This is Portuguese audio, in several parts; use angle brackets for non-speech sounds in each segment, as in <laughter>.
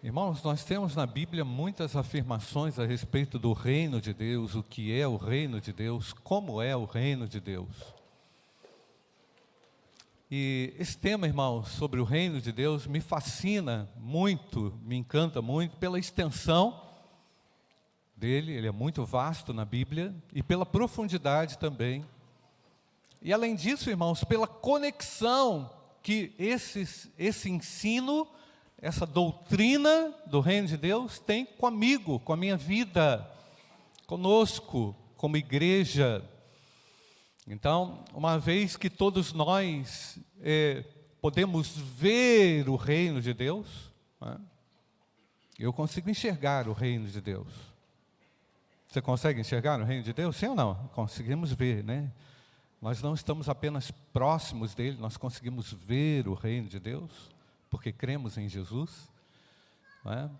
Irmãos, nós temos na Bíblia muitas afirmações a respeito do reino de Deus, o que é o reino de Deus, como é o reino de Deus. E esse tema, irmãos, sobre o reino de Deus me fascina muito, me encanta muito pela extensão dele, ele é muito vasto na Bíblia, e pela profundidade também. E além disso, irmãos, pela conexão que esse, esse ensino, essa doutrina do reino de Deus tem comigo, com a minha vida, conosco, como igreja. Então, uma vez que todos nós é, podemos ver o reino de Deus, né, eu consigo enxergar o reino de Deus. Você consegue enxergar o reino de Deus? Sim ou não? Conseguimos ver, né? Nós não estamos apenas próximos dele, nós conseguimos ver o reino de Deus, porque cremos em Jesus. Não é?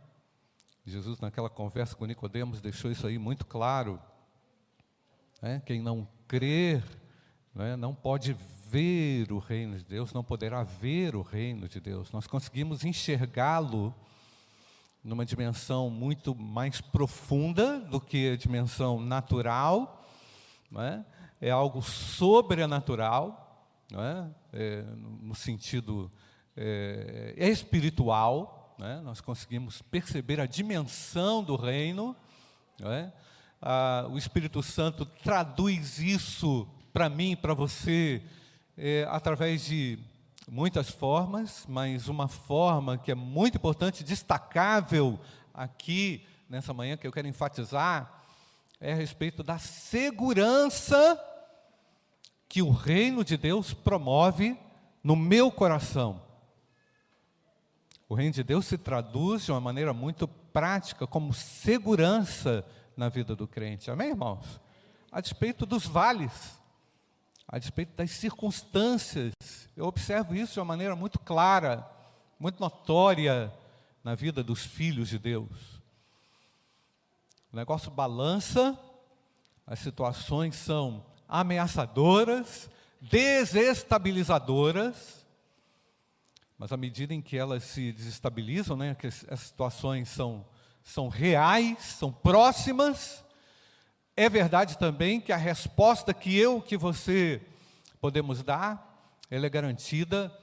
Jesus, naquela conversa com Nicodemos, deixou isso aí muito claro. É? Quem não crer não, é? não pode ver o reino de Deus, não poderá ver o reino de Deus. Nós conseguimos enxergá-lo numa dimensão muito mais profunda do que a dimensão natural, é? é? algo sobrenatural, é? É, no sentido é, é espiritual, é? nós conseguimos perceber a dimensão do reino, é? ah, o Espírito Santo traduz isso para mim, para você, é, através de muitas formas, mas uma forma que é muito importante, destacável aqui nessa manhã, que eu quero enfatizar, é a respeito da segurança que o reino de Deus promove no meu coração. O reino de Deus se traduz de uma maneira muito prática como segurança na vida do crente. Amém, irmãos? A despeito dos vales, a despeito das circunstâncias. Eu observo isso de uma maneira muito clara, muito notória na vida dos filhos de Deus. O negócio balança, as situações são ameaçadoras, desestabilizadoras, mas à medida em que elas se desestabilizam, né, que as situações são, são reais, são próximas, é verdade também que a resposta que eu, que você podemos dar, ela é garantida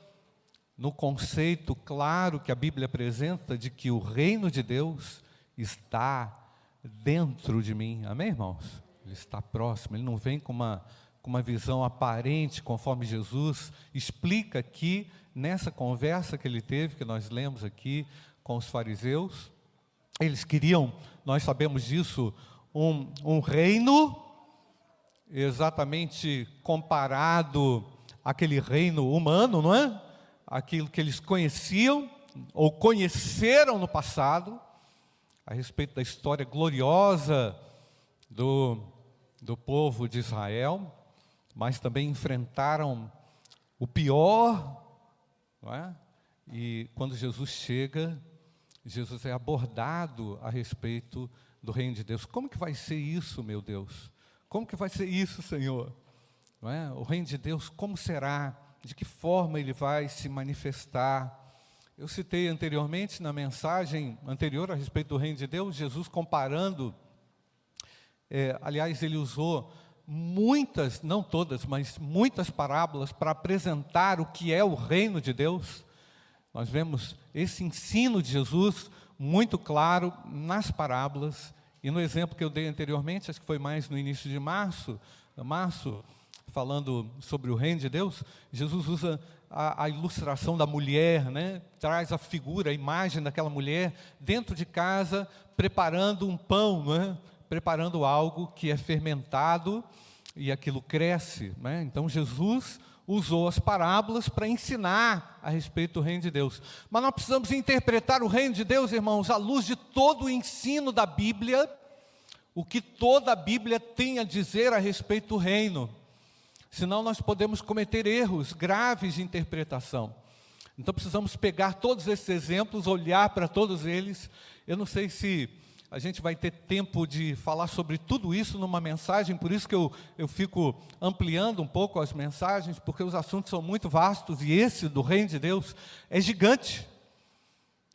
no conceito claro que a Bíblia apresenta de que o reino de Deus está dentro de mim. Amém, irmãos? Ele está próximo, ele não vem com uma, com uma visão aparente, conforme Jesus explica aqui nessa conversa que ele teve, que nós lemos aqui com os fariseus. Eles queriam, nós sabemos disso, um, um reino exatamente comparado àquele reino humano, não é? Aquilo que eles conheciam ou conheceram no passado, a respeito da história gloriosa do, do povo de Israel, mas também enfrentaram o pior, é? E quando Jesus chega, Jesus é abordado a respeito do reino de Deus. Como que vai ser isso, meu Deus? Como que vai ser isso, Senhor? É? O reino de Deus, como será? De que forma ele vai se manifestar? Eu citei anteriormente, na mensagem anterior a respeito do reino de Deus, Jesus comparando, é, aliás, ele usou muitas, não todas, mas muitas parábolas para apresentar o que é o reino de Deus. Nós vemos esse ensino de Jesus muito claro nas parábolas e no exemplo que eu dei anteriormente, acho que foi mais no início de março, março, falando sobre o reino de Deus, Jesus usa a, a, ilustração da mulher, né? traz a figura, a imagem daquela mulher dentro de casa, preparando um pão, né? Preparando algo que é fermentado e aquilo cresce. Né? Então Jesus usou as parábolas para ensinar a respeito do reino de Deus. Mas nós precisamos interpretar o reino de Deus, irmãos, à luz de todo o ensino da Bíblia, o que toda a Bíblia tem a dizer a respeito do reino. Senão nós podemos cometer erros graves de interpretação. Então precisamos pegar todos esses exemplos, olhar para todos eles. Eu não sei se a gente vai ter tempo de falar sobre tudo isso numa mensagem, por isso que eu, eu fico ampliando um pouco as mensagens, porque os assuntos são muito vastos e esse do Reino de Deus é gigante.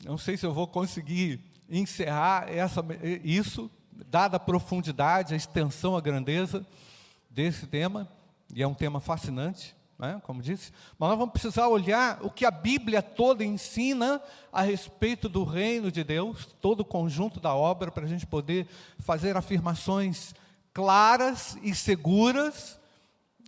Não sei se eu vou conseguir encerrar essa, isso, dada a profundidade, a extensão, a grandeza desse tema, e é um tema fascinante, né, como disse, mas nós vamos precisar olhar o que a Bíblia toda ensina a respeito do reino de Deus, todo o conjunto da obra, para a gente poder fazer afirmações claras e seguras,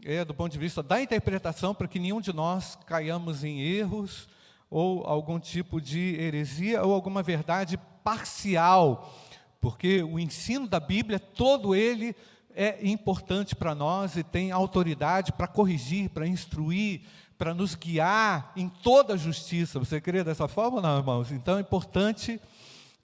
é, do ponto de vista da interpretação, para que nenhum de nós caiamos em erros ou algum tipo de heresia ou alguma verdade parcial, porque o ensino da Bíblia, todo ele é importante para nós e tem autoridade para corrigir, para instruir, para nos guiar em toda a justiça. Você crê dessa forma, não, irmãos? Então é importante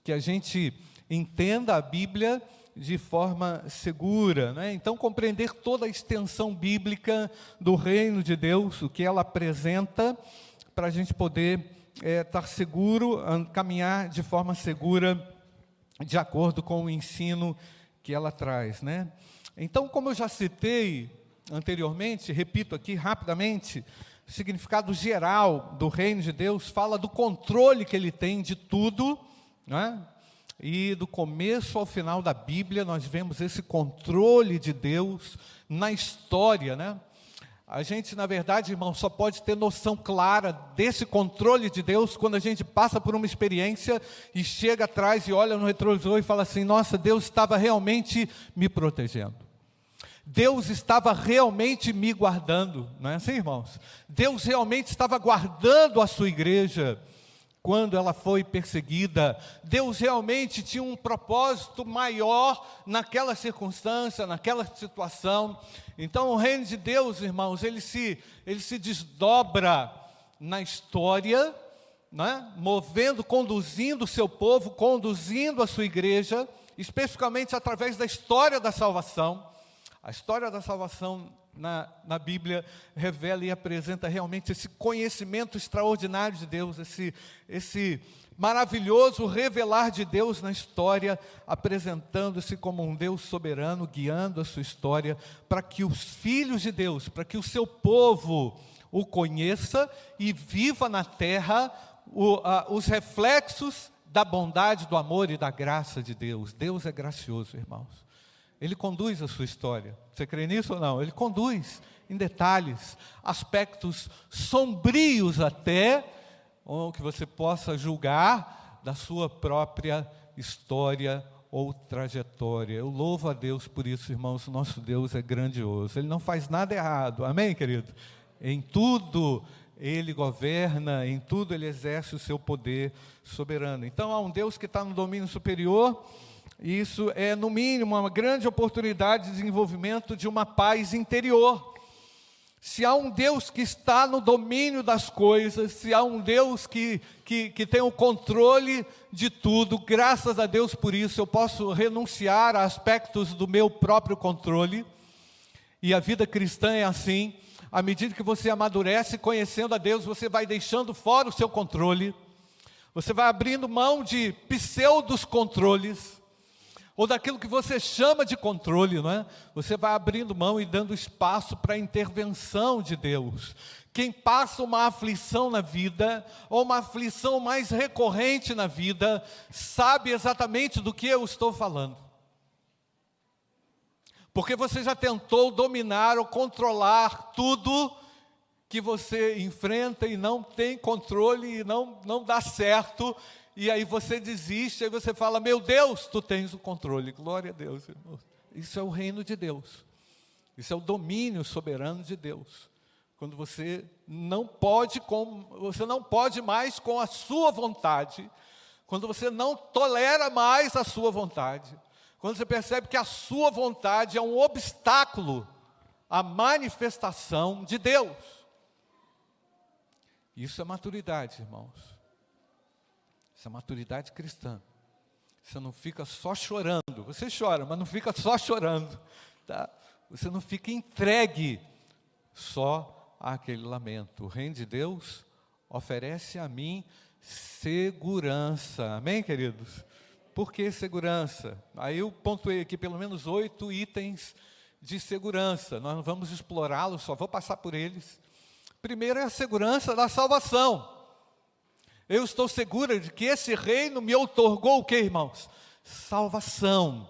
que a gente entenda a Bíblia de forma segura. Né? Então, compreender toda a extensão bíblica do reino de Deus, o que ela apresenta, para a gente poder é, estar seguro, caminhar de forma segura, de acordo com o ensino que ela traz. Né? Então, como eu já citei anteriormente, repito aqui rapidamente, o significado geral do reino de Deus fala do controle que ele tem de tudo, né? e do começo ao final da Bíblia nós vemos esse controle de Deus na história, né? A gente, na verdade, irmão, só pode ter noção clara desse controle de Deus quando a gente passa por uma experiência e chega atrás e olha no retrovisor e fala assim: nossa, Deus estava realmente me protegendo. Deus estava realmente me guardando, não é assim, irmãos? Deus realmente estava guardando a sua igreja quando ela foi perseguida. Deus realmente tinha um propósito maior naquela circunstância, naquela situação. Então, o reino de Deus, irmãos, ele se, ele se desdobra na história, né? movendo, conduzindo o seu povo, conduzindo a sua igreja, especificamente através da história da salvação. A história da salvação na, na Bíblia revela e apresenta realmente esse conhecimento extraordinário de Deus, esse, esse maravilhoso revelar de Deus na história, apresentando-se como um Deus soberano, guiando a sua história, para que os filhos de Deus, para que o seu povo o conheça e viva na terra o, a, os reflexos da bondade, do amor e da graça de Deus. Deus é gracioso, irmãos. Ele conduz a sua história. Você crê nisso ou não? Ele conduz em detalhes, aspectos sombrios até, ou que você possa julgar da sua própria história ou trajetória. Eu louvo a Deus por isso, irmãos. Nosso Deus é grandioso. Ele não faz nada errado. Amém, querido? Em tudo ele governa, em tudo ele exerce o seu poder soberano. Então há um Deus que está no domínio superior isso é, no mínimo, uma grande oportunidade de desenvolvimento de uma paz interior. Se há um Deus que está no domínio das coisas, se há um Deus que, que, que tem o controle de tudo, graças a Deus por isso, eu posso renunciar a aspectos do meu próprio controle. E a vida cristã é assim. À medida que você amadurece conhecendo a Deus, você vai deixando fora o seu controle, você vai abrindo mão de pseudos controles ou daquilo que você chama de controle, não é? Você vai abrindo mão e dando espaço para a intervenção de Deus. Quem passa uma aflição na vida, ou uma aflição mais recorrente na vida, sabe exatamente do que eu estou falando. Porque você já tentou dominar ou controlar tudo que você enfrenta e não tem controle e não, não dá certo, e aí você desiste, aí você fala: Meu Deus, tu tens o controle. Glória a Deus, irmão. Isso é o reino de Deus. Isso é o domínio soberano de Deus. Quando você não pode com, você não pode mais com a sua vontade, quando você não tolera mais a sua vontade, quando você percebe que a sua vontade é um obstáculo à manifestação de Deus. Isso é maturidade, irmãos. Isso é maturidade cristã. Você não fica só chorando. Você chora, mas não fica só chorando. Tá? Você não fica entregue só àquele lamento. O reino de Deus oferece a mim segurança. Amém, queridos? Por que segurança? Aí eu pontuei aqui pelo menos oito itens de segurança. Nós não vamos explorá-los, só vou passar por eles. Primeiro é a segurança da salvação. Eu estou segura de que esse reino me outorgou o que, irmãos? Salvação.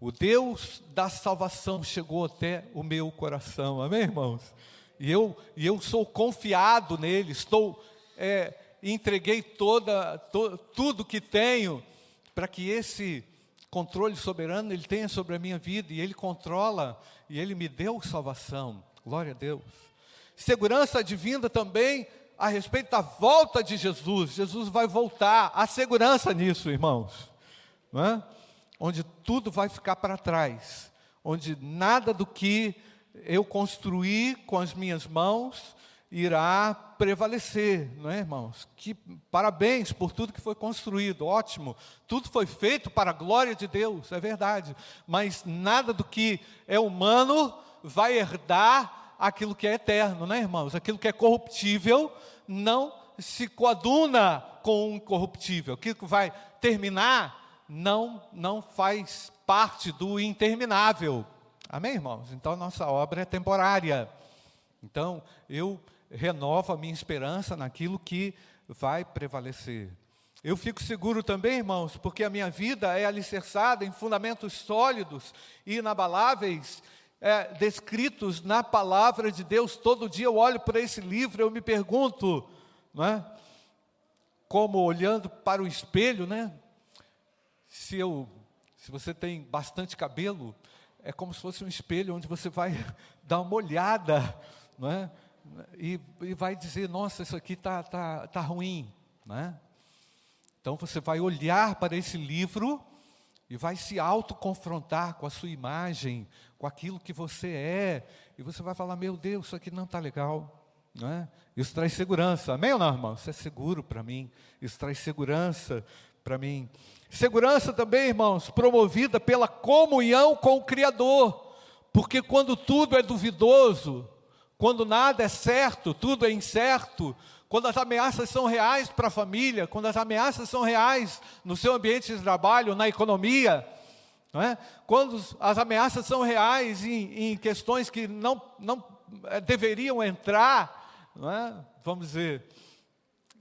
O Deus da salvação chegou até o meu coração, amém, irmãos? E eu, e eu sou confiado nele, estou, é, entreguei toda, to, tudo que tenho para que esse controle soberano ele tenha sobre a minha vida e ele controla e ele me deu salvação. Glória a Deus. Segurança divina também a respeito da volta de Jesus. Jesus vai voltar. Há segurança nisso, irmãos. É? Onde tudo vai ficar para trás. Onde nada do que eu construí com as minhas mãos irá prevalecer, não é, irmãos? Que parabéns por tudo que foi construído, ótimo. Tudo foi feito para a glória de Deus, é verdade. Mas nada do que é humano vai herdar aquilo que é eterno, né, irmãos? Aquilo que é corruptível não se coaduna com o incorruptível. Aquilo que vai terminar não não faz parte do interminável. Amém, irmãos? Então nossa obra é temporária. Então eu renovo a minha esperança naquilo que vai prevalecer. Eu fico seguro também, irmãos, porque a minha vida é alicerçada em fundamentos sólidos e inabaláveis, é, descritos na palavra de Deus. Todo dia eu olho para esse livro, eu me pergunto, não é? Como olhando para o espelho, né? Se eu, se você tem bastante cabelo, é como se fosse um espelho onde você vai <laughs> dar uma olhada, não é? E, e vai dizer, nossa, isso aqui está tá, tá ruim, né? Então você vai olhar para esse livro e vai se autoconfrontar com a sua imagem, com aquilo que você é, e você vai falar: meu Deus, isso aqui não está legal. Não é? Isso traz segurança, amém ou não, irmão? Isso é seguro para mim, isso traz segurança para mim. Segurança também, irmãos, promovida pela comunhão com o Criador, porque quando tudo é duvidoso, quando nada é certo, tudo é incerto, quando as ameaças são reais para a família, quando as ameaças são reais no seu ambiente de trabalho, na economia, não é? quando as ameaças são reais em, em questões que não, não é, deveriam entrar, não é? vamos dizer,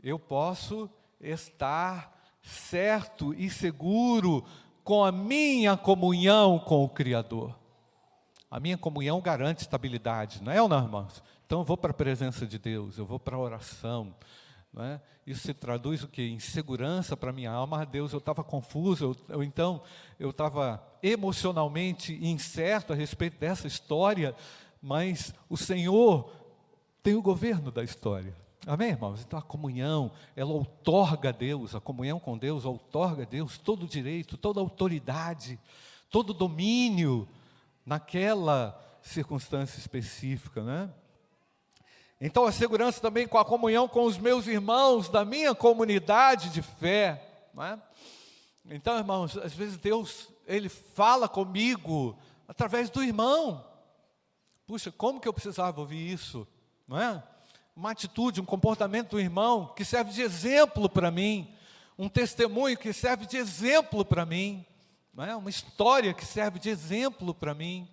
eu posso estar certo e seguro com a minha comunhão com o Criador. A minha comunhão garante estabilidade, não é, ou não, irmãos? Então eu vou para a presença de Deus, eu vou para a oração. É? Isso se traduz o que? Em segurança para minha alma. Ah, Deus, eu estava confuso, eu, eu, então eu estava emocionalmente incerto a respeito dessa história, mas o Senhor tem o governo da história. Amém, irmãos? Então a comunhão, ela outorga a Deus, a comunhão com Deus outorga a Deus todo o direito, toda a autoridade, todo o domínio naquela circunstância específica, né? Então a segurança também com a comunhão com os meus irmãos da minha comunidade de fé, não é? Então, irmãos, às vezes Deus ele fala comigo através do irmão. Puxa, como que eu precisava ouvir isso, não é? Uma atitude, um comportamento do irmão que serve de exemplo para mim, um testemunho que serve de exemplo para mim não é? uma história que serve de exemplo para mim,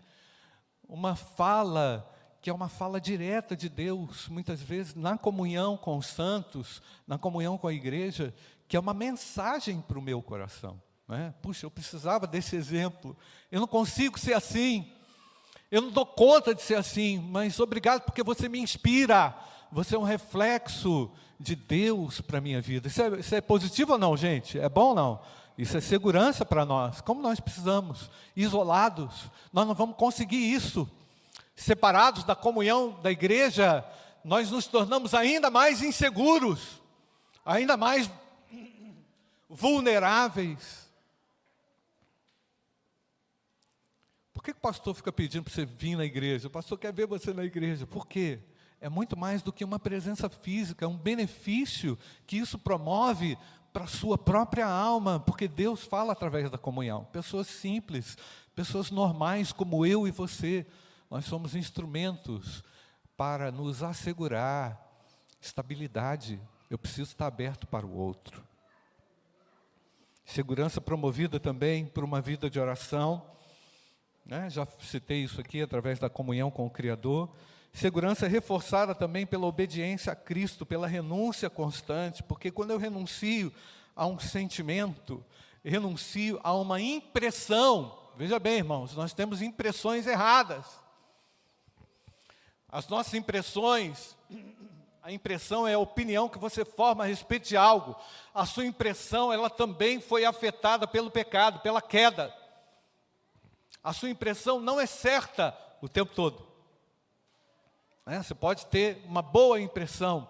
uma fala que é uma fala direta de Deus, muitas vezes na comunhão com os santos, na comunhão com a igreja, que é uma mensagem para o meu coração. é? Puxa, eu precisava desse exemplo, eu não consigo ser assim, eu não dou conta de ser assim, mas obrigado porque você me inspira, você é um reflexo de Deus para a minha vida. Isso é, isso é positivo ou não, gente? É bom ou não? Isso é segurança para nós. Como nós precisamos, isolados, nós não vamos conseguir isso. Separados da comunhão da igreja, nós nos tornamos ainda mais inseguros, ainda mais vulneráveis. Por que o pastor fica pedindo para você vir na igreja? O pastor quer ver você na igreja. Por quê? É muito mais do que uma presença física, é um benefício que isso promove para a sua própria alma, porque Deus fala através da comunhão. Pessoas simples, pessoas normais como eu e você, nós somos instrumentos para nos assegurar estabilidade. Eu preciso estar aberto para o outro. Segurança promovida também por uma vida de oração. Né? Já citei isso aqui através da comunhão com o Criador. segurança reforçada também pela obediência a Cristo, pela renúncia constante, porque quando eu renuncio a um sentimento, renuncio a uma impressão, veja bem, irmãos, nós temos impressões erradas. As nossas impressões, a impressão é a opinião que você forma a respeito de algo. A sua impressão, ela também foi afetada pelo pecado, pela queda. A sua impressão não é certa o tempo todo. É, você pode ter uma boa impressão,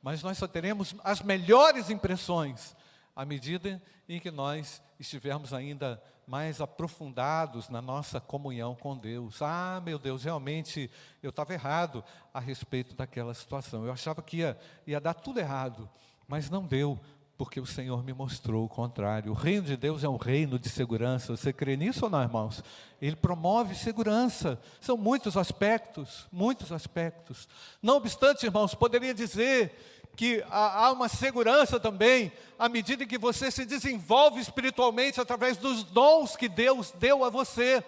mas nós só teremos as melhores impressões à medida em que nós estivermos ainda mais aprofundados na nossa comunhão com Deus. Ah, meu Deus, realmente eu estava errado a respeito daquela situação. Eu achava que ia, ia dar tudo errado, mas não deu, porque o Senhor me mostrou o contrário. O reino de Deus é um reino de segurança. Você crê nisso ou não, irmãos? Ele promove segurança. São muitos aspectos, muitos aspectos. Não obstante, irmãos, poderia dizer que há uma segurança também à medida que você se desenvolve espiritualmente através dos dons que Deus deu a você.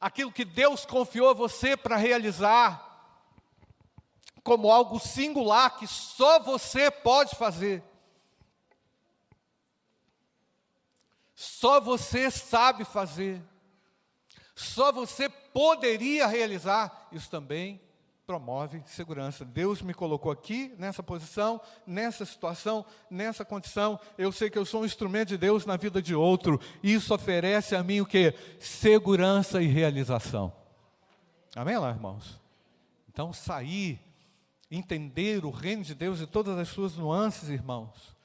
Aquilo que Deus confiou a você para realizar, como algo singular que só você pode fazer. Só você sabe fazer. Só você poderia realizar. Isso também promove segurança. Deus me colocou aqui, nessa posição, nessa situação, nessa condição. Eu sei que eu sou um instrumento de Deus na vida de outro. Isso oferece a mim o que? Segurança e realização. Amém lá, irmãos? Então, sair, entender o reino de Deus e todas as suas nuances, irmãos,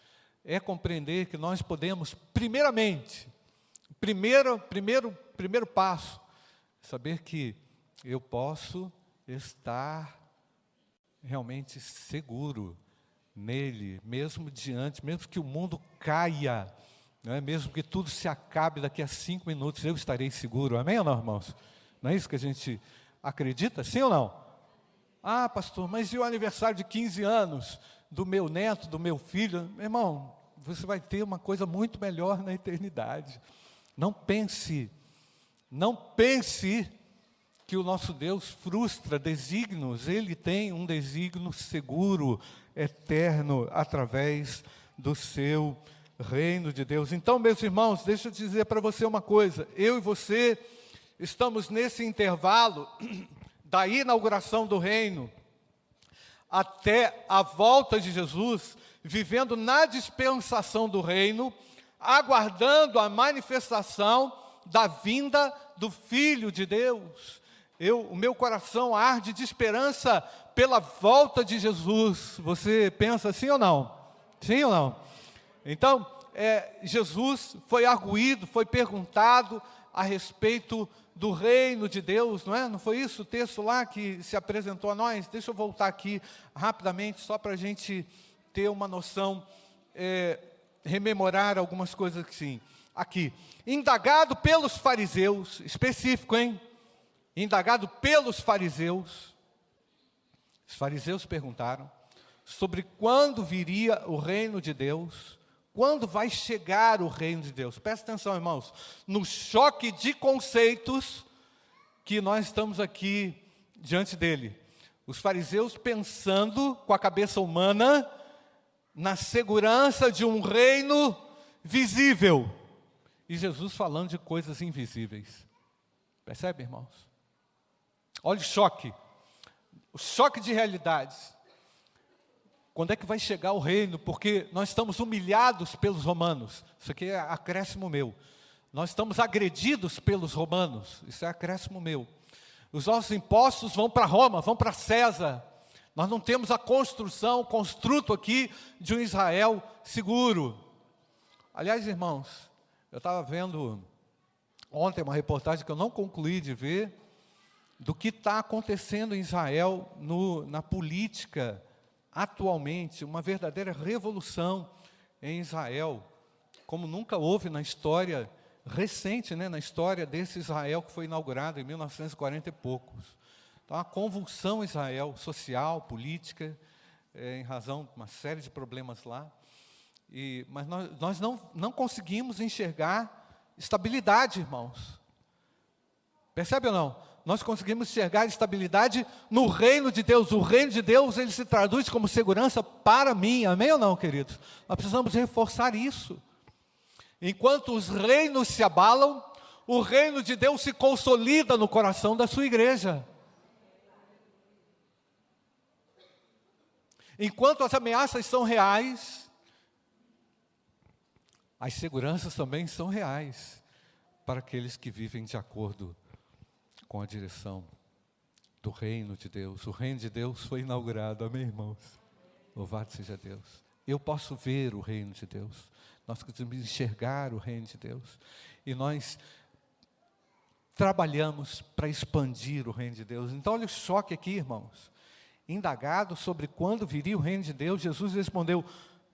é compreender que nós podemos, primeiramente, primeiro, primeiro, primeiro passo, saber que eu posso estar realmente seguro nele, mesmo diante, mesmo que o mundo caia, não é? mesmo que tudo se acabe daqui a cinco minutos, eu estarei seguro. Amém ou não, irmãos? Não é isso que a gente acredita? Sim ou não? Ah, pastor, mas e o aniversário de 15 anos do meu neto, do meu filho? Irmão, você vai ter uma coisa muito melhor na eternidade. Não pense, não pense que o nosso Deus frustra desígnios, ele tem um desígnio seguro, eterno, através do seu reino de Deus. Então, meus irmãos, deixa eu dizer para você uma coisa: eu e você estamos nesse intervalo <clears throat> da inauguração do reino até a volta de Jesus, vivendo na dispensação do reino, aguardando a manifestação da vinda do Filho de Deus. Eu, o meu coração arde de esperança pela volta de Jesus. Você pensa assim ou não? Sim ou não? Então, é, Jesus foi arguído, foi perguntado a respeito do reino de Deus, não é? Não foi isso o texto lá que se apresentou a nós? Deixa eu voltar aqui rapidamente, só para a gente ter uma noção, é, rememorar algumas coisas assim. Aqui, indagado pelos fariseus, específico, hein? Indagado pelos fariseus, os fariseus perguntaram sobre quando viria o reino de Deus, quando vai chegar o reino de Deus. Presta atenção, irmãos, no choque de conceitos que nós estamos aqui diante dele. Os fariseus pensando com a cabeça humana na segurança de um reino visível. E Jesus falando de coisas invisíveis. Percebe, irmãos? Olha o choque. O choque de realidades. Quando é que vai chegar o reino? Porque nós estamos humilhados pelos romanos. Isso aqui é acréscimo meu. Nós estamos agredidos pelos romanos. Isso é acréscimo meu. Os nossos impostos vão para Roma, vão para César. Nós não temos a construção, o construto aqui de um Israel seguro. Aliás, irmãos, eu estava vendo ontem uma reportagem que eu não concluí de ver, do que está acontecendo em Israel no, na política atualmente, uma verdadeira revolução em Israel, como nunca houve na história recente, né, na história desse Israel que foi inaugurado em 1940 e poucos. Então, uma convulsão Israel, social, política, é, em razão de uma série de problemas lá. E, mas nós, nós não, não conseguimos enxergar estabilidade, irmãos. Percebe ou não? Nós conseguimos enxergar estabilidade no reino de Deus. O reino de Deus, ele se traduz como segurança para mim. Amém ou não, queridos? Nós precisamos reforçar isso. Enquanto os reinos se abalam, o reino de Deus se consolida no coração da sua igreja. Enquanto as ameaças são reais, as seguranças também são reais para aqueles que vivem de acordo com a direção do reino de Deus. O reino de Deus foi inaugurado, amém, irmãos? Louvado seja Deus. Eu posso ver o reino de Deus. Nós precisamos enxergar o reino de Deus. E nós trabalhamos para expandir o reino de Deus. Então, olha o choque aqui, irmãos. Indagado sobre quando viria o reino de Deus, Jesus respondeu: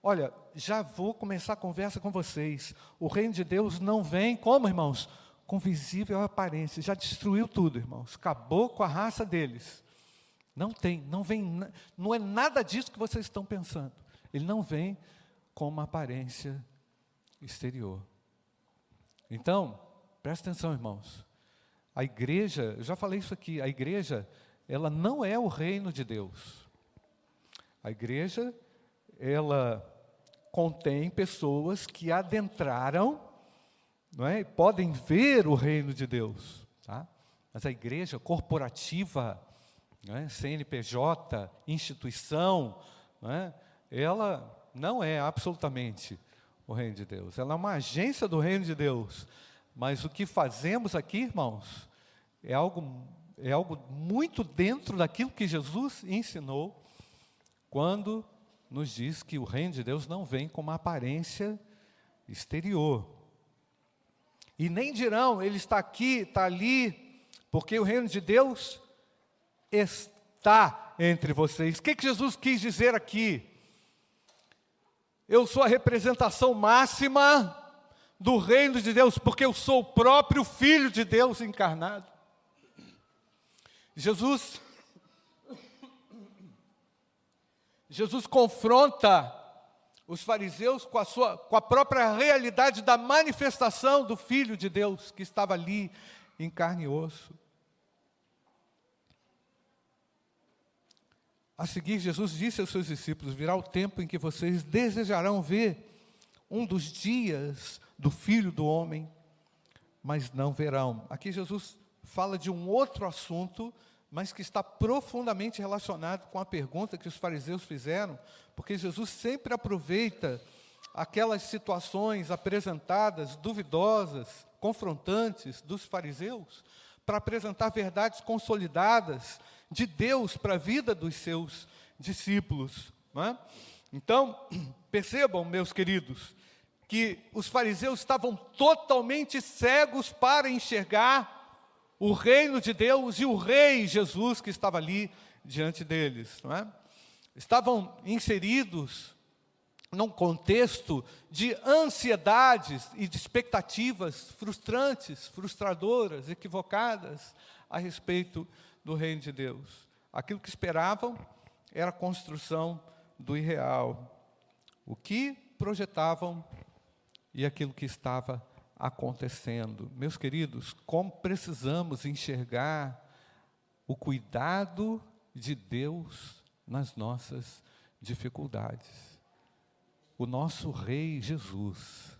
Olha, já vou começar a conversa com vocês. O reino de Deus não vem como, irmãos? Com visível aparência. Já destruiu tudo, irmãos. Acabou com a raça deles. Não tem, não vem, não é nada disso que vocês estão pensando. Ele não vem com uma aparência exterior. Então, presta atenção, irmãos. A igreja, eu já falei isso aqui, a igreja, ela não é o reino de Deus. A igreja, ela contém pessoas que adentraram, não é? podem ver o reino de Deus. Tá? Mas a igreja corporativa, é? CNPJ, instituição, não é? ela não é absolutamente o reino de Deus. Ela é uma agência do reino de Deus. Mas o que fazemos aqui, irmãos, é algo, é algo muito dentro daquilo que Jesus ensinou quando nos diz que o reino de Deus não vem com uma aparência exterior. E nem dirão, ele está aqui, está ali, porque o reino de Deus está entre vocês. O que, que Jesus quis dizer aqui? Eu sou a representação máxima do reino de Deus, porque eu sou o próprio Filho de Deus encarnado. Jesus, Jesus confronta os fariseus com a, sua, com a própria realidade da manifestação do Filho de Deus que estava ali em carne e osso. A seguir, Jesus disse aos seus discípulos: Virá o tempo em que vocês desejarão ver um dos dias do filho do homem, mas não verão. Aqui Jesus fala de um outro assunto, mas que está profundamente relacionado com a pergunta que os fariseus fizeram, porque Jesus sempre aproveita aquelas situações apresentadas, duvidosas, confrontantes dos fariseus, para apresentar verdades consolidadas de Deus para a vida dos seus discípulos. É? Então, <clears throat> percebam, meus queridos, que os fariseus estavam totalmente cegos para enxergar o reino de Deus e o rei Jesus que estava ali diante deles. Não é? Estavam inseridos num contexto de ansiedades e de expectativas frustrantes, frustradoras, equivocadas a respeito do reino de Deus. Aquilo que esperavam era a construção do irreal. O que projetavam e aquilo que estava acontecendo. Meus queridos, como precisamos enxergar o cuidado de Deus nas nossas dificuldades. O nosso Rei Jesus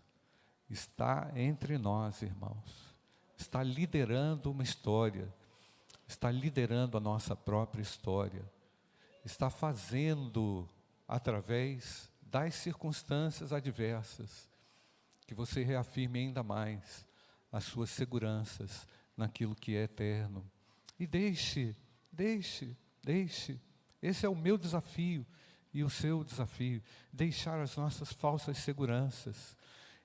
está entre nós, irmãos, está liderando uma história, está liderando a nossa própria história, está fazendo através das circunstâncias adversas que você reafirme ainda mais as suas seguranças naquilo que é eterno. E deixe, deixe, deixe. Esse é o meu desafio e o seu desafio: deixar as nossas falsas seguranças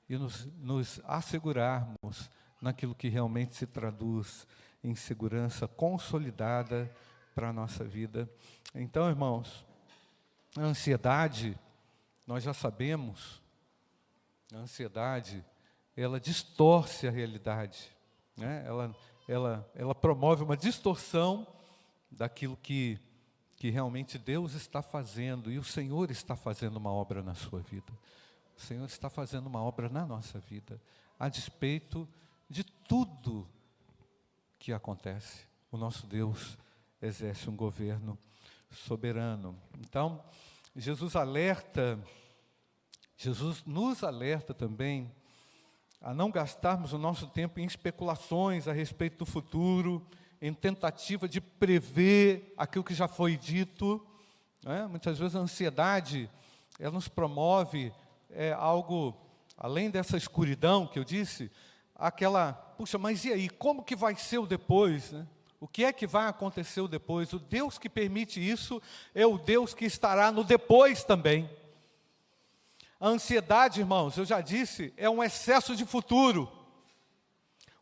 e nos, nos assegurarmos naquilo que realmente se traduz em segurança consolidada para a nossa vida. Então, irmãos, a ansiedade, nós já sabemos, a ansiedade, ela distorce a realidade. Né? Ela, ela, ela promove uma distorção daquilo que, que realmente Deus está fazendo. E o Senhor está fazendo uma obra na sua vida. O Senhor está fazendo uma obra na nossa vida. A despeito de tudo que acontece. o nosso Deus exerce um governo soberano. Então, Jesus alerta, Jesus nos alerta também a não gastarmos o nosso tempo em especulações a respeito do futuro, em tentativa de prever aquilo que já foi dito. Né? Muitas vezes a ansiedade ela nos promove é, algo além dessa escuridão que eu disse, aquela, puxa, mas e aí, como que vai ser o depois? Né? O que é que vai acontecer o depois? O Deus que permite isso é o Deus que estará no depois também. A ansiedade, irmãos, eu já disse, é um excesso de futuro.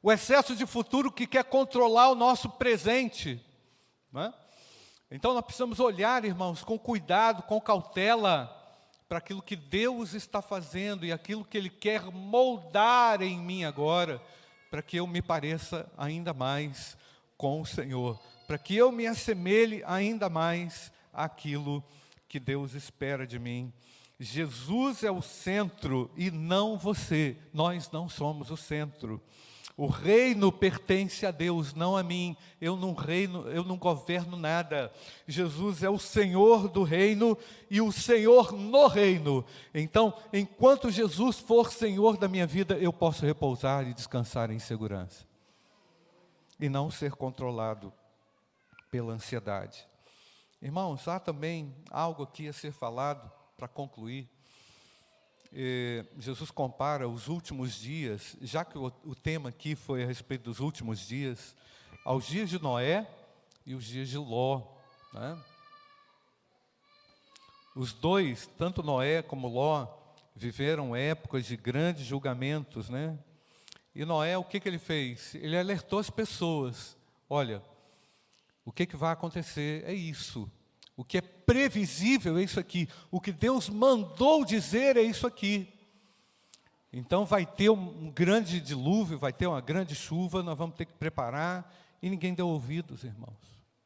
O excesso de futuro que quer controlar o nosso presente. É? Então nós precisamos olhar, irmãos, com cuidado, com cautela, para aquilo que Deus está fazendo e aquilo que Ele quer moldar em mim agora, para que eu me pareça ainda mais com o Senhor, para que eu me assemelhe ainda mais àquilo que Deus espera de mim. Jesus é o centro e não você. Nós não somos o centro. O reino pertence a Deus, não a mim. Eu não reino, eu não governo nada. Jesus é o Senhor do reino e o Senhor no reino. Então, enquanto Jesus for Senhor da minha vida, eu posso repousar e descansar em segurança. E não ser controlado pela ansiedade. Irmãos, há também algo aqui a ser falado para concluir, eh, Jesus compara os últimos dias, já que o, o tema aqui foi a respeito dos últimos dias, aos dias de Noé e os dias de Ló. Né? Os dois, tanto Noé como Ló, viveram épocas de grandes julgamentos, né? E Noé, o que, que ele fez? Ele alertou as pessoas: olha, o que, que vai acontecer é isso. O que é previsível é isso aqui. O que Deus mandou dizer é isso aqui. Então vai ter um grande dilúvio, vai ter uma grande chuva, nós vamos ter que preparar. E ninguém deu ouvidos, irmãos.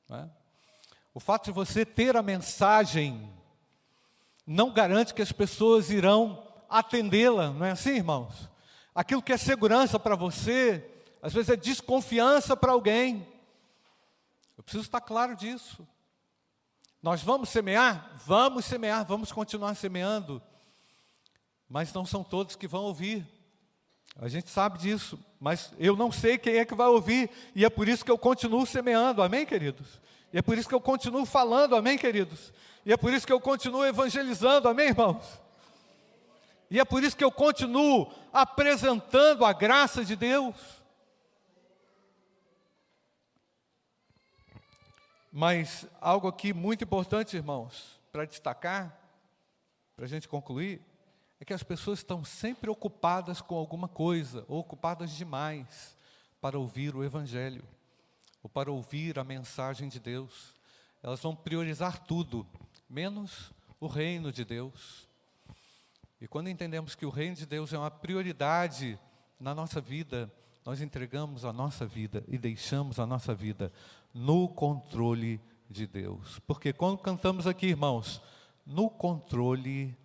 É? O fato de você ter a mensagem não garante que as pessoas irão atendê-la, não é assim, irmãos? Aquilo que é segurança para você, às vezes é desconfiança para alguém. Eu preciso estar claro disso. Nós vamos semear? Vamos semear, vamos continuar semeando. Mas não são todos que vão ouvir. A gente sabe disso, mas eu não sei quem é que vai ouvir, e é por isso que eu continuo semeando, amém, queridos? E é por isso que eu continuo falando, amém, queridos? E é por isso que eu continuo evangelizando, amém, irmãos? E é por isso que eu continuo apresentando a graça de Deus. Mas algo aqui muito importante, irmãos, para destacar, para a gente concluir, é que as pessoas estão sempre ocupadas com alguma coisa, ou ocupadas demais para ouvir o Evangelho, ou para ouvir a mensagem de Deus. Elas vão priorizar tudo, menos o reino de Deus. E quando entendemos que o reino de Deus é uma prioridade na nossa vida, nós entregamos a nossa vida e deixamos a nossa vida no controle de Deus. Porque quando cantamos aqui, irmãos, no controle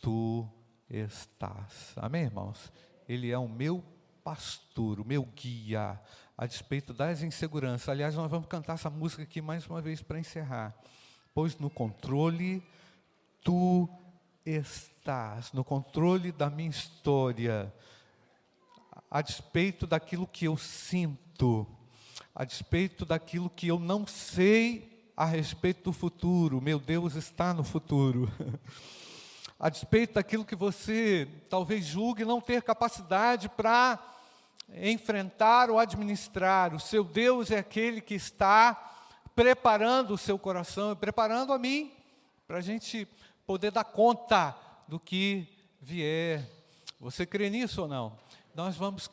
tu estás. Amém, irmãos? Ele é o meu pastor, o meu guia, a despeito das inseguranças. Aliás, nós vamos cantar essa música aqui mais uma vez para encerrar. Pois no controle tu estás, no controle da minha história, a despeito daquilo que eu sinto, a despeito daquilo que eu não sei a respeito do futuro, meu Deus está no futuro. <laughs> a despeito daquilo que você talvez julgue não ter capacidade para enfrentar ou administrar, o seu Deus é aquele que está preparando o seu coração e preparando a mim, para a gente poder dar conta do que vier. Você crê nisso ou não? Nós vamos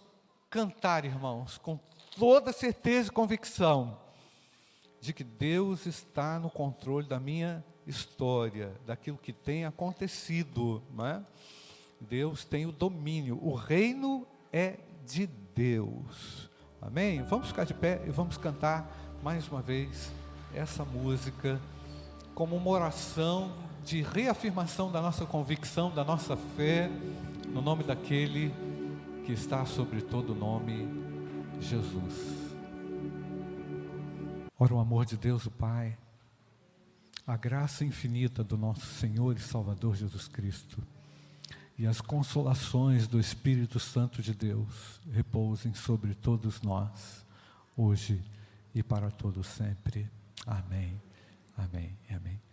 cantar, irmãos, com toda certeza e convicção de que Deus está no controle da minha história, daquilo que tem acontecido, não é? Deus tem o domínio, o reino é de Deus. Amém? Vamos ficar de pé e vamos cantar mais uma vez essa música como uma oração de reafirmação da nossa convicção, da nossa fé, no nome daquele que está sobre todo nome Jesus. Ora, o amor de Deus, o Pai, a graça infinita do nosso Senhor e Salvador Jesus Cristo e as consolações do Espírito Santo de Deus repousem sobre todos nós, hoje e para todos sempre. Amém, amém amém.